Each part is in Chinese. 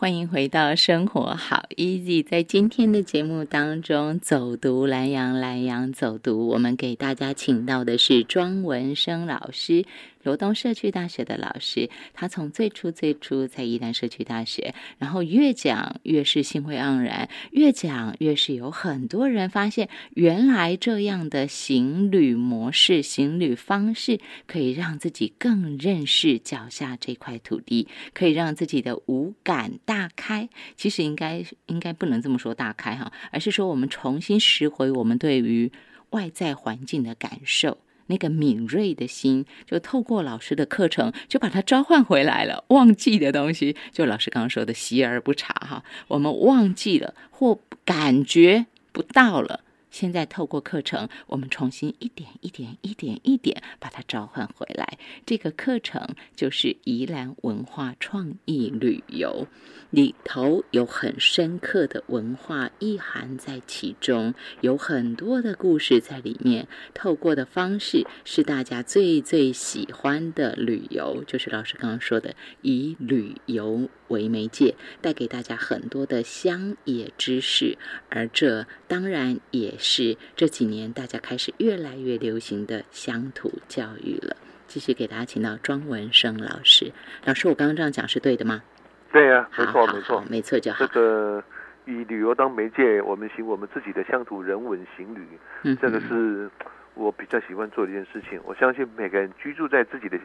欢迎回到生活好 easy，在今天的节目当中，走读南洋，南洋走读，我们给大家请到的是庄文生老师。罗东社区大学的老师，他从最初最初在宜兰社区大学，然后越讲越是兴味盎然，越讲越是有很多人发现，原来这样的行旅模式、行旅方式，可以让自己更认识脚下这块土地，可以让自己的五感大开。其实应该应该不能这么说大开哈，而是说我们重新拾回我们对于外在环境的感受。那个敏锐的心，就透过老师的课程，就把它召唤回来了。忘记的东西，就老师刚刚说的“习而不察”哈，我们忘记了或感觉不到了。现在透过课程，我们重新一点一点、一点一点把它召唤回来。这个课程就是宜兰文化创意旅游，里头有很深刻的文化意涵在其中，有很多的故事在里面。透过的方式是大家最最喜欢的旅游，就是老师刚刚说的以旅游为媒介，带给大家很多的乡野知识，而这当然也。是这几年大家开始越来越流行的乡土教育了。继续给大家请到庄文生老师。老师，我刚刚这样讲是对的吗？对呀，没错，没错，没错就好。这个以旅游当媒介，我们行我们自己的乡土人文行旅，嗯，这个是我比较喜欢做的一件事情。我相信每个人居住在自己的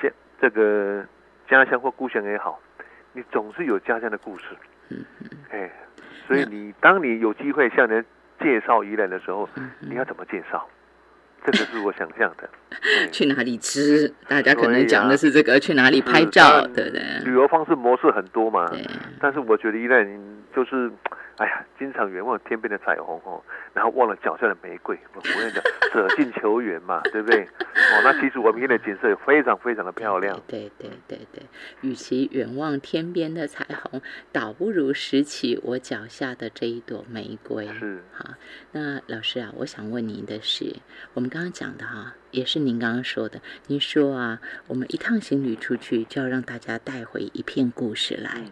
乡这个家乡或故乡也好，你总是有家乡的故事。嗯嗯。哎，所以你当你有机会向人。介绍宜兰的时候，你要怎么介绍？这个是我想象的。去哪里吃？大家可能讲的是这个。去哪里拍照？对不对？旅游方式模式很多嘛。但是我觉得宜兰就是。哎呀，经常远望天边的彩虹哦，然后忘了脚下的玫瑰。我跟你讲，舍近求远嘛，对不对？哦，那其实我们现在景色也非常非常的漂亮。对对对对，与其远望天边的彩虹，倒不如拾起我脚下的这一朵玫瑰。是。好，那老师啊，我想问您的是，我们刚刚讲的哈，也是您刚刚说的。您说啊，我们一趟行旅出去，就要让大家带回一片故事来。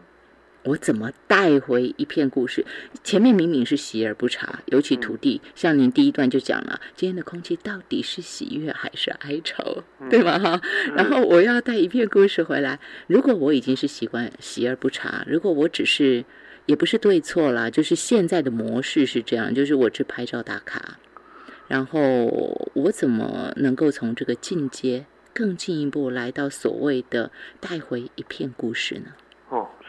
我怎么带回一片故事？前面明明是喜而不察，尤其土地，像您第一段就讲了，今天的空气到底是喜悦还是哀愁，对吗？哈，然后我要带一片故事回来。如果我已经是习惯喜而不察，如果我只是也不是对错啦，就是现在的模式是这样，就是我只拍照打卡，然后我怎么能够从这个进阶更进一步来到所谓的带回一片故事呢？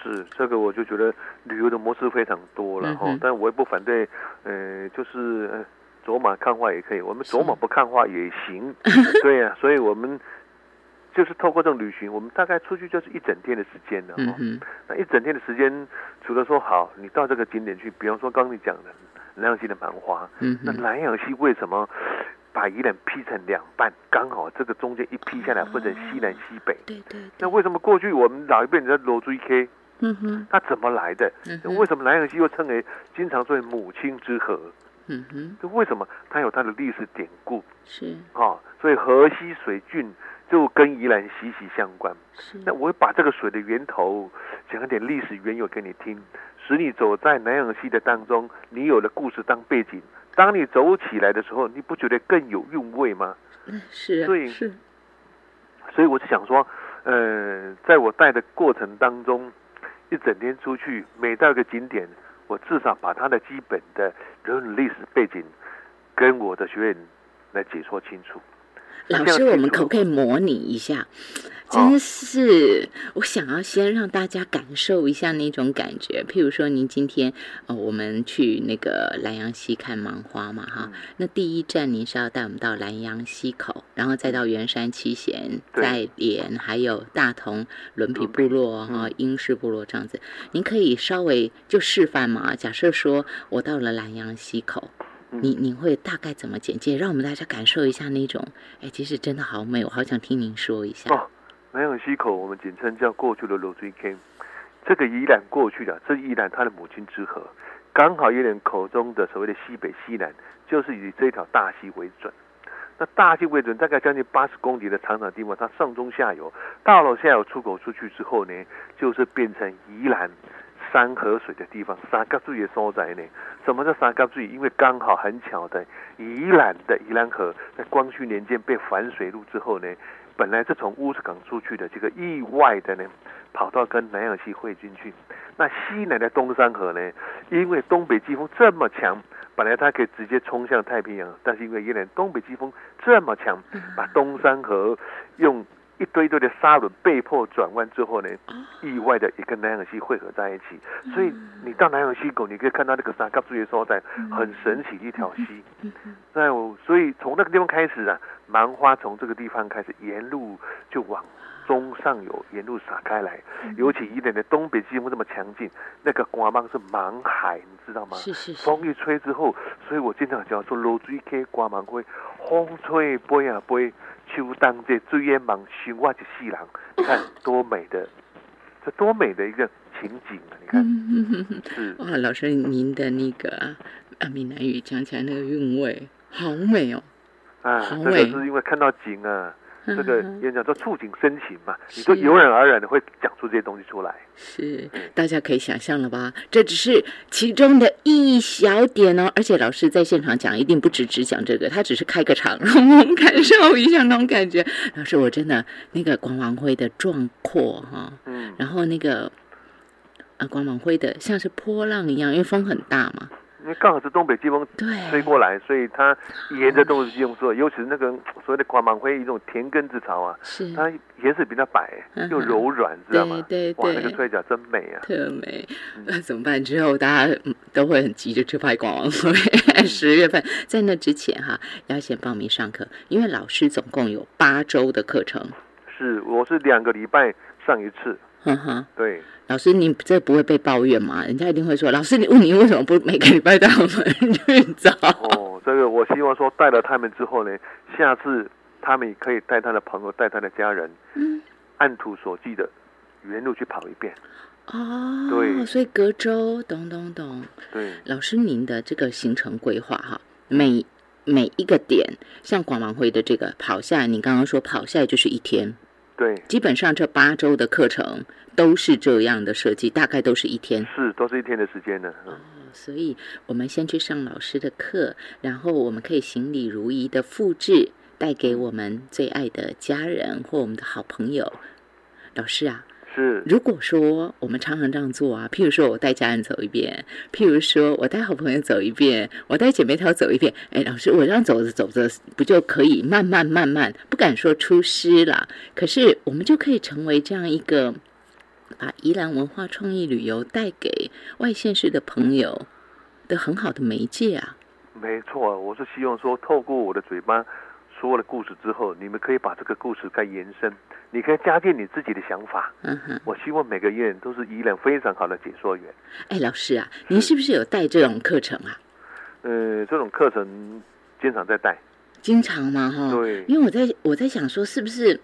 是这个，我就觉得旅游的模式非常多了哈，但我也不反对，呃，就是走马看花也可以，我们走马不看花也行，对呀，所以我们就是透过这种旅行，我们大概出去就是一整天的时间了哈。那一整天的时间，除了说好，你到这个景点去，比方说刚你讲的南洋溪的蛮花，那南洋溪为什么？把宜兰劈成两半，刚好这个中间一劈下来，分成西南西北。对对。那为什么过去我们老一辈人在罗追 K？嗯哼。它怎么来的？嗯为什么南洋溪又称为经常作为母亲之河？嗯哼。这为什么？它有它的历史典故。是。啊，所以河西水郡就跟宜兰息息相关。是。那我会把这个水的源头讲一点历史缘由给你听，使你走在南洋溪的当中，你有了故事当背景。当你走起来的时候，你不觉得更有韵味吗？嗯，是，所以是，所以我是想说，呃，在我带的过程当中，一整天出去，每到一个景点，我至少把它的基本的人文历史背景跟我的学员来解说清楚。老师，我们可不可以模拟一下？真是，我想要先让大家感受一下那种感觉。譬如说，您今天呃，我们去那个南阳溪看芒花嘛，哈。那第一站您是要带我们到南阳溪口，然后再到圆山七贤、再连，还有大同伦皮部落哈、英式部落这样子。您可以稍微就示范嘛。假设说我到了南阳溪口。你你会大概怎么简介，让我们大家感受一下那种？哎，其实真的好美，我好想听您说一下。哦，南洋溪口，我们简称叫过去的罗追 K，这个宜兰过去的，这宜兰它的母亲之河，刚好宜兰口中的所谓的西北西南，就是以这条大溪为准。那大溪为准，大概将近八十公里的长长地方，它上中下游，到了下游出口出去之后呢，就是变成宜兰山河水的地方，三角水的所在呢？什么叫三角水？因为刚好很巧的，宜兰的宜兰河在光绪年间被反水路之后呢，本来是从乌石港出去的，这个意外的呢，跑到跟南洋溪汇进去。那西南的东山河呢，因为东北季风这么强，本来它可以直接冲向太平洋，但是因为宜兰东北季风这么强，把东山河用。一堆堆的沙轮被迫转弯之后呢，意外的也跟南洋溪汇合在一起。所以你到南洋溪口，你可以看到那个三角柱的所在，很神奇的一条溪。那所以从那个地方开始啊，芒花从这个地方开始沿路就往中上游沿路洒开来。尤其一点的东北季风这么强劲，那个刮芒是满海，你知道吗？是是是。风一吹之后，所以我经常讲说，落水溪刮芒会，风吹飞啊飞。秋当这最烟芒，寻我一世人，你看多美的，这多美的一个情景啊！你看，是哇，老师您的那个啊闽南语讲起来那个韵味，好美哦，啊，这个是因为看到景啊。这个演讲叫触景生情嘛，你就油然而然的会讲出这些东西出来。是，大家可以想象了吧？这只是其中的一小点哦。而且老师在现场讲，一定不只只讲这个，他只是开个场，让我们感受一下那种感觉。老师，我真的那个光芒辉的壮阔哈，嗯，然后那个啊光芒辉的像是波浪一样，因为风很大嘛。因为刚好是东北季风吹过来，所以它沿着东北季风做，尤其是那个所谓的光芒灰一种田根之潮啊，是它颜色比较白又柔软，知道吗？对对，哇，那个吹起来真美啊，特美。那怎么办？之后大家都会很急着去拍光芒灰。十月份在那之前哈，要先报名上课，因为老师总共有八周的课程。是，我是两个礼拜上一次。嗯哼，对。老师，你这不会被抱怨吗？人家一定会说，老师，你问你为什么不每个礼拜带我们 去找？哦，这个我希望说带了他们之后呢，下次他们也可以带他的朋友、带他的家人，嗯，按图索骥的原路去跑一遍。哦，对，所以隔周，懂懂懂。对，老师，您的这个行程规划哈，每每一个点，像广王会的这个跑下，你刚刚说跑下来就是一天。对，基本上这八周的课程都是这样的设计，大概都是一天，是都是一天的时间的。哦，所以我们先去上老师的课，然后我们可以行礼如仪的复制，带给我们最爱的家人或我们的好朋友。老师啊。是，如果说我们常常这样做啊，譬如说我带家人走一遍，譬如说我带好朋友走一遍，我带姐妹淘走一遍，哎，老师，我这样走着走着，不就可以慢慢慢慢，不敢说出师了，可是我们就可以成为这样一个把宜兰文化创意旅游带给外县市的朋友的很好的媒介啊。没错，我是希望说，透过我的嘴巴说了故事之后，你们可以把这个故事再延伸。你可以加进你自己的想法。嗯哼，我希望每个院都是依然非常好的解说员。哎，老师啊，您是不是有带这种课程啊？呃，这种课程经常在带。经常吗？哈，对。因为我在我在想说，是不是？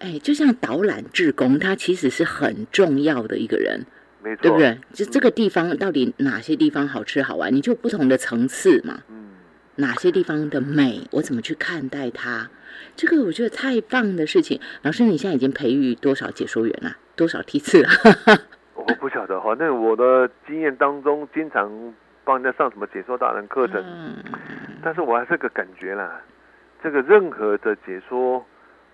哎，就像导览志工，他其实是很重要的一个人，没错，对不对？就这个地方到底哪些地方好吃好玩？你就不同的层次嘛。嗯。哪些地方的美，我怎么去看待它？这个我觉得太棒的事情。老师，你现在已经培育多少解说员了？多少梯次了？我不晓得，反正我的经验当中，经常帮人家上什么解说大人课程。嗯。但是我还是个感觉啦，这个任何的解说，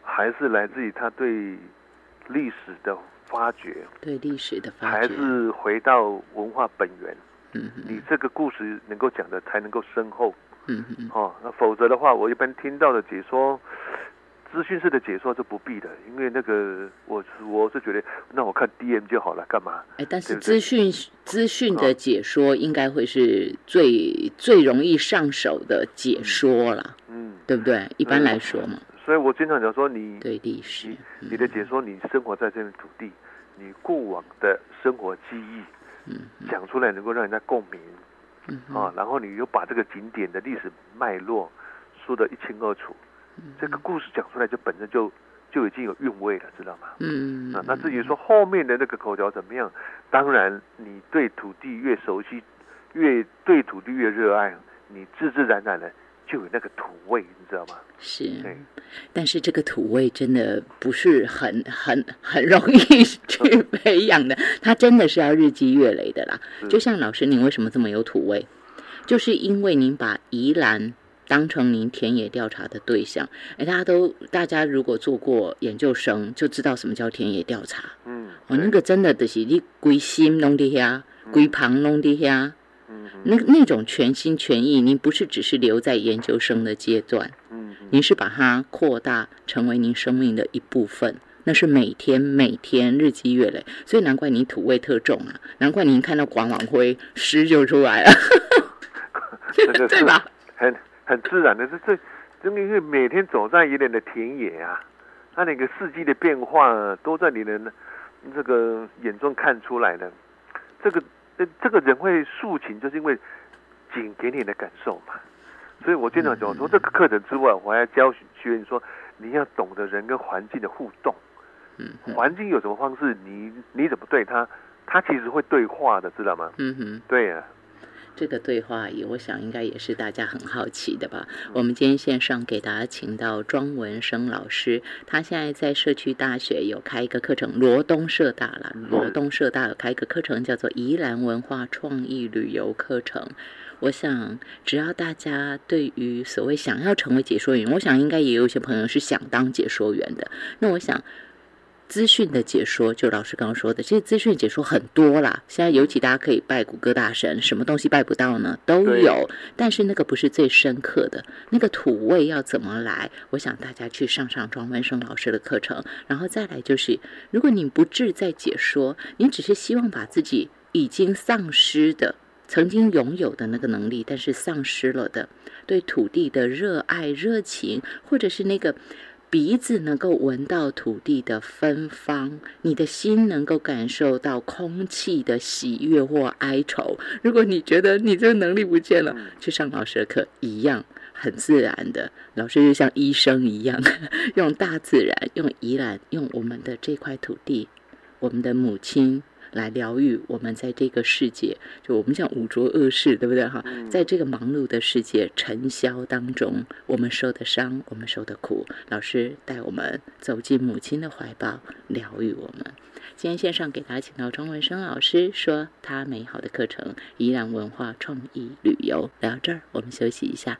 还是来自于他对历史的发掘。对历史的发掘。还是回到文化本源。嗯。你这个故事能够讲的才能够深厚。嗯嗯，哦，那否则的话，我一般听到的解说，资讯式的解说是不必的，因为那个我我是觉得，那我看 D M 就好了，干嘛？哎，但是资讯资讯的解说应该会是最最容易上手的解说了，嗯，对不对？一般来说嘛。所以我经常讲说，你对历史，你的解说，你生活在这片土地，你过往的生活记忆，嗯，讲出来能够让人家共鸣。啊，然后你又把这个景点的历史脉络说得一清二楚，这个故事讲出来就本身就就已经有韵味了，知道吗？嗯啊，那至于说后面的那个口条怎么样，当然你对土地越熟悉，越对土地越热爱，你自自然然的就有那个土味，你知道吗？是，但是这个土味真的不是很 很很容易 去 培养的，它真的是要日积月累的啦。就像老师，您为什么这么有土味？就是因为您把宜兰当成您田野调查的对象。哎，大家都大家如果做过研究生，就知道什么叫田野调查。嗯，哦，那个真的就是你归心弄的呀，归旁弄的呀。那那种全心全意，您不是只是留在研究生的阶段，嗯，您是把它扩大成为您生命的一部分，那是每天每天日积月累，所以难怪您土味特重啊，难怪您看到广网灰诗就出来了，对吧？很很自然的，这这，真的是每天走在一点的田野啊，它那个四季的变化都在你的这个眼中看出来的，这个。这这个人会抒情，就是因为景给你的感受嘛。所以我经常讲，说这个课程之外，我还要教学员说，你要懂得人跟环境的互动。嗯，环境有什么方式，你你怎么对他，他其实会对话的，知道吗？嗯哼，对呀。这个对话也，我想应该也是大家很好奇的吧。我们今天线上给大家请到庄文生老师，他现在在社区大学有开一个课程，罗东社大了，罗东社大有开一个课程，叫做宜兰文化创意旅游课程。我想，只要大家对于所谓想要成为解说员，我想应该也有一些朋友是想当解说员的。那我想。资讯的解说，就老师刚刚说的，其实资讯解说很多啦。现在尤其大家可以拜谷歌大神，什么东西拜不到呢？都有。但是那个不是最深刻的，那个土味要怎么来？我想大家去上上庄文生老师的课程，然后再来就是，如果你不志在解说，你只是希望把自己已经丧失的、曾经拥有的那个能力，但是丧失了的对土地的热爱、热情，或者是那个。鼻子能够闻到土地的芬芳，你的心能够感受到空气的喜悦或哀愁。如果你觉得你这个能力不见了，去上老师的课一样很自然的。老师就像医生一样，用大自然，用宜兰，用我们的这块土地，我们的母亲。来疗愈我们在这个世界，就我们讲五浊恶世，对不对哈？在这个忙碌的世界尘嚣当中，我们受的伤，我们受的苦，老师带我们走进母亲的怀抱，疗愈我们。今天线上给大家请到庄文生老师，说他美好的课程——宜兰文化创意旅游。聊到这儿，我们休息一下，